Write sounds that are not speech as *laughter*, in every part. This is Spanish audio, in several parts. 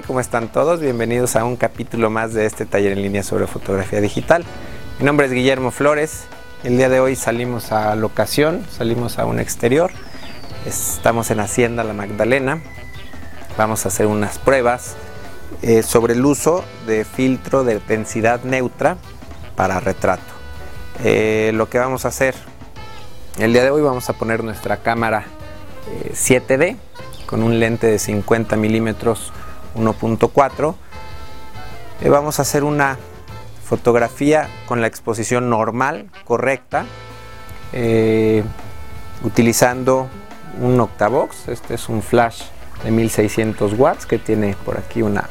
¿Cómo están todos? Bienvenidos a un capítulo más de este taller en línea sobre fotografía digital. Mi nombre es Guillermo Flores. El día de hoy salimos a locación, salimos a un exterior. Estamos en Hacienda La Magdalena. Vamos a hacer unas pruebas eh, sobre el uso de filtro de densidad neutra para retrato. Eh, lo que vamos a hacer el día de hoy vamos a poner nuestra cámara 7D eh, con un lente de 50 milímetros 1.4 eh, vamos a hacer una fotografía con la exposición normal, correcta, eh, utilizando un octavox. Este es un flash de 1600 watts que tiene por aquí una,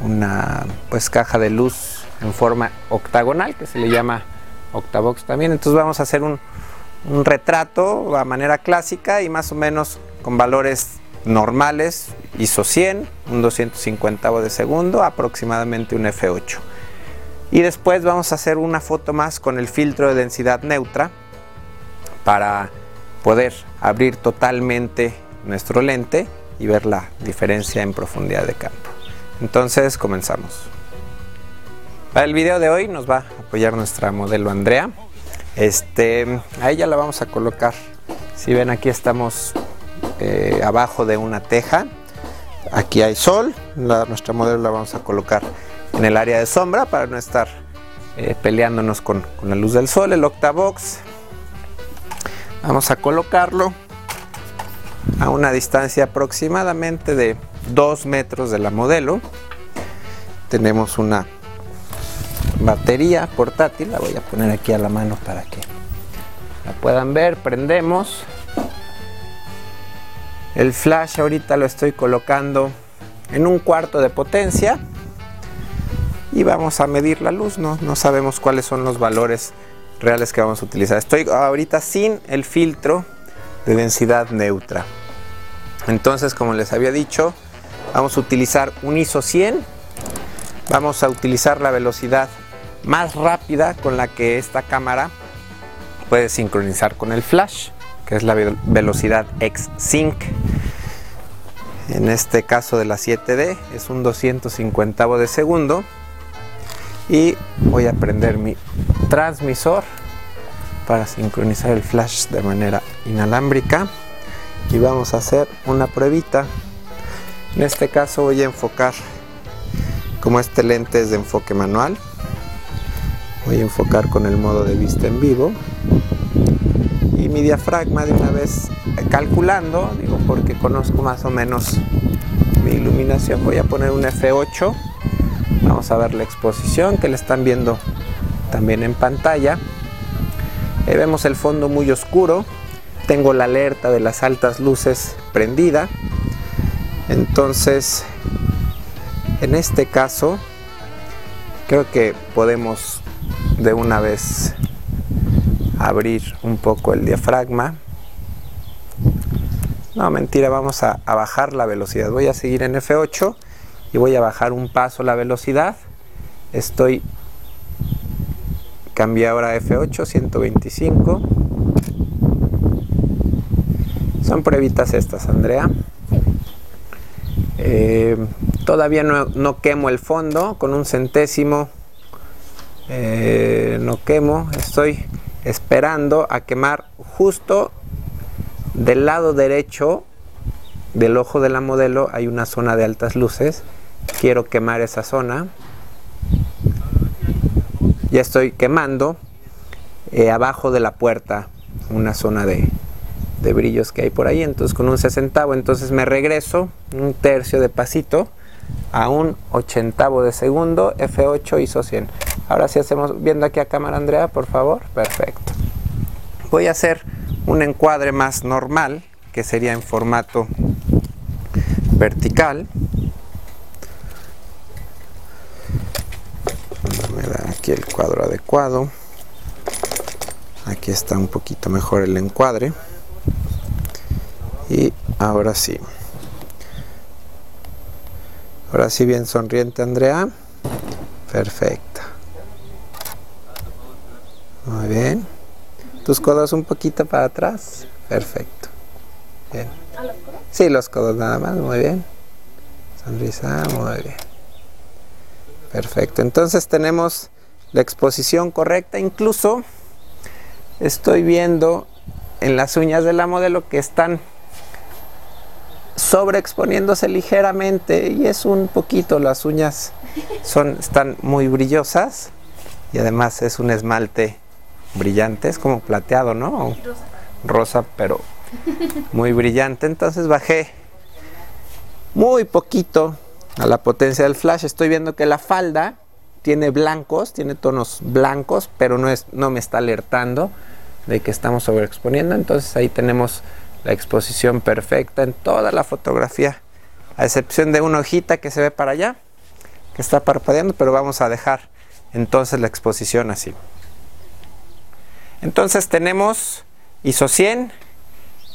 una pues, caja de luz en forma octagonal que se le llama octavox también. Entonces vamos a hacer un, un retrato a manera clásica y más o menos con valores normales, ISO 100, un 250 de segundo, aproximadamente un F8. Y después vamos a hacer una foto más con el filtro de densidad neutra para poder abrir totalmente nuestro lente y ver la diferencia en profundidad de campo. Entonces comenzamos. Para el video de hoy nos va a apoyar nuestra modelo Andrea. Este, a ella la vamos a colocar. Si ven aquí estamos abajo de una teja. Aquí hay sol, nuestra modelo la vamos a colocar en el área de sombra para no estar eh, peleándonos con, con, la luz del sol. El Octavox vamos a colocarlo a una distancia aproximadamente de 2 metros de la modelo. Tenemos una batería portátil, la voy a poner aquí a la mano para que la puedan ver. Prendemos el flash ahorita lo estoy colocando en un cuarto de potencia y vamos a medir la luz, no, no sabemos cuáles son los valores reales que vamos a utilizar. Estoy ahorita sin el filtro de densidad neutra. Entonces, como les había dicho, vamos a utilizar un ISO 100. Vamos a utilizar la velocidad más rápida con la que esta cámara puede sincronizar con el flash que es la velocidad X-Sync. En este caso de la 7D es un 250 de segundo. Y voy a prender mi transmisor para sincronizar el flash de manera inalámbrica. Y vamos a hacer una pruebita. En este caso voy a enfocar, como este lente es de enfoque manual, voy a enfocar con el modo de vista en vivo mi diafragma de una vez calculando, digo porque conozco más o menos mi iluminación, voy a poner un F8, vamos a ver la exposición que le están viendo también en pantalla, vemos el fondo muy oscuro, tengo la alerta de las altas luces prendida, entonces en este caso creo que podemos de una vez abrir un poco el diafragma. No, mentira, vamos a, bajar la velocidad. Voy a seguir en F8 y voy a bajar un paso la velocidad. Estoy cambié ahora a F8, 125. Son pruebitas estas, Andrea. Eh, todavía no, quemo el fondo con un centésimo. Eh, no quemo, estoy esperando a quemar justo del lado derecho del ojo de la modelo hay una zona de altas luces. Quiero quemar esa zona. Ya estoy quemando eh, abajo de la puerta una zona de, de brillos que hay por ahí. Entonces con un sesentavo entonces me regreso un tercio de pasito a un ochentavo de segundo. F8 ISO 100 Ahora sí hacemos, viendo aquí a cámara Andrea, por favor. Perfecto. Voy a hacer un encuadre más normal, que sería en formato vertical. Me da aquí el cuadro adecuado. Aquí está un poquito mejor el encuadre. Y ahora sí. Ahora sí bien sonriente Andrea. Perfecto. Muy bien. Tus codos un poquito para atrás. Perfecto. Bien. Sí, los codos nada más. Muy bien. Sandrisa, muy bien. Perfecto, entonces tenemos la exposición correcta, incluso estoy viendo en las uñas de la modelo que están sobreexponiéndose ligeramente y es un poquito, las uñas son, están muy brillosas y además es un esmalte brillante, es como plateado, ¿no? Rosa. Pero muy brillante. Entonces bajé muy poquito a la potencia del flash. Estoy viendo que la falda tiene blancos, tiene tonos blancos, pero no, es, no me está alertando de que estamos sobreexponiendo. Entonces ahí tenemos la exposición perfecta en toda la fotografía, a excepción de una hojita que se ve para allá, que está parpadeando, pero vamos a dejar entonces la exposición así. Entonces tenemos ISO 100,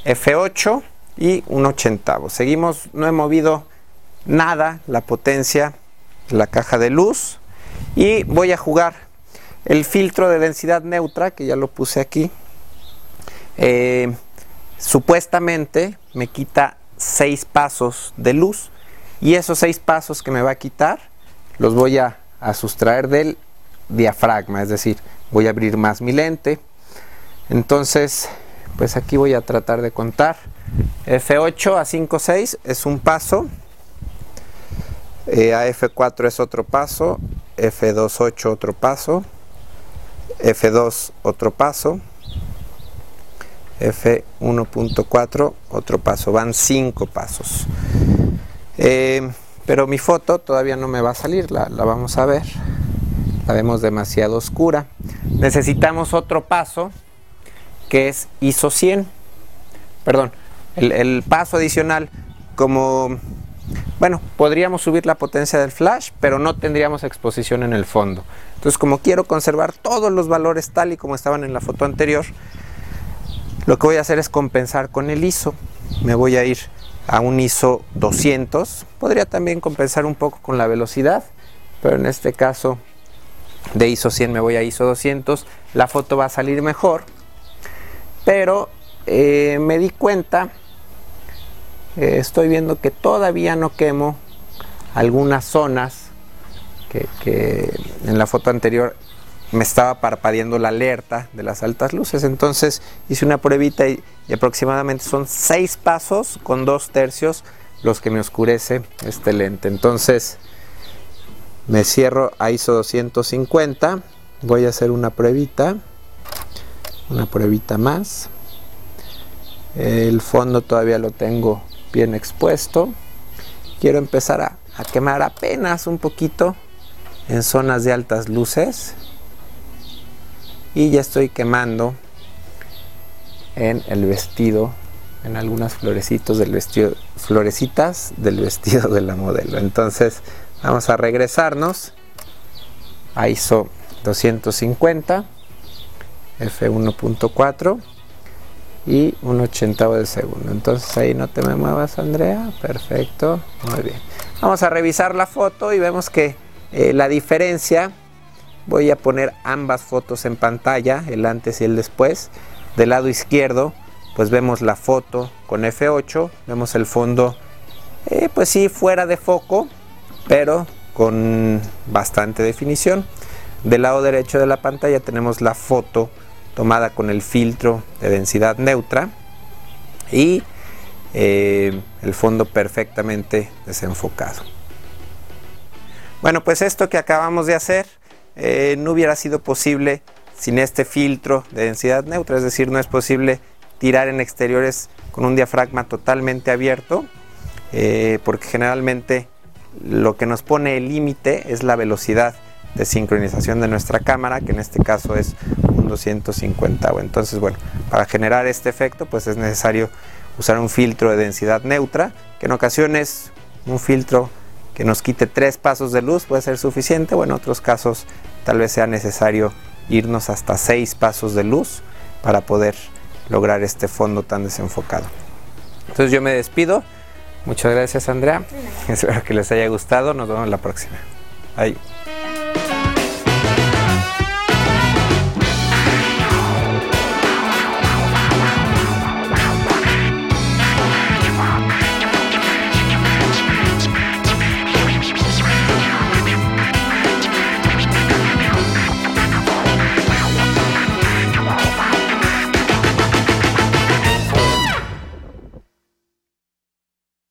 F8 y un ochentavo. Seguimos, no he movido nada la potencia de la caja de luz y voy a jugar el filtro de densidad neutra que ya lo puse aquí. Eh, supuestamente me quita 6 pasos de luz y esos 6 pasos que me va a quitar los voy a, a sustraer del diafragma, es decir, voy a abrir más mi lente. Entonces, pues aquí voy a tratar de contar. F8 a 5, 6 es un paso. Eh, a F4 es otro paso. F2, 8 otro paso. F2 otro paso. F1.4 otro paso. Van 5 pasos. Eh, pero mi foto todavía no me va a salir, la, la vamos a ver. La vemos demasiado oscura. Necesitamos otro paso que es ISO 100. Perdón, el, paso adicional, como, bueno, podríamos subir la potencia del flash, pero no tendríamos exposición en el fondo. Entonces, como quiero conservar todos los valores tal y como estaban en la foto anterior, lo que voy a hacer es compensar con el ISO. Me voy a ir a un ISO 200. Podría también compensar un poco con la velocidad, pero en este caso de ISO 100 me voy a ISO 200. La foto va a salir mejor pero eh, me di cuenta, eh, estoy viendo que todavía no quemo algunas zonas que, en la foto anterior me estaba parpadeando la alerta de las altas luces. Entonces hice una pruebita y, aproximadamente son seis pasos con dos tercios los que me oscurece este lente. Entonces me cierro a ISO 250. Voy a hacer una pruebita una pruebita más. El fondo todavía lo tengo bien expuesto. Quiero empezar a, quemar apenas un poquito en zonas de altas luces. Y ya estoy quemando en el vestido en algunas florecitos del vestido florecitas del vestido de la modelo. Entonces vamos a regresarnos. A ISO 250 F1.4 y un ochentavo de segundo. Entonces ahí no te me muevas, Andrea. Perfecto, muy bien. Vamos a revisar la foto y vemos que eh, la diferencia, voy a poner ambas fotos en pantalla, el antes y el después. Del lado izquierdo, pues vemos la foto con F8, vemos el fondo, eh, pues sí, fuera de foco, pero con bastante definición. Del lado derecho de la pantalla tenemos la foto tomada con el filtro de densidad neutra y eh, el fondo perfectamente desenfocado. Bueno, pues esto que acabamos de hacer eh, no hubiera sido posible sin este filtro de densidad neutra, es decir, no es posible tirar en exteriores con un diafragma totalmente abierto, eh, porque generalmente lo que nos pone el límite es la velocidad de sincronización de nuestra cámara, que en este caso es un 250. Entonces, bueno, para generar este efecto, pues es necesario usar un filtro de densidad neutra, que en ocasiones un filtro que nos quite tres pasos de luz puede ser suficiente, o en otros casos tal vez sea necesario irnos hasta seis pasos de luz para poder lograr este fondo tan desenfocado. Entonces yo me despido. Muchas gracias Andrea. *laughs* Espero que les haya gustado. Nos vemos la próxima. Bye.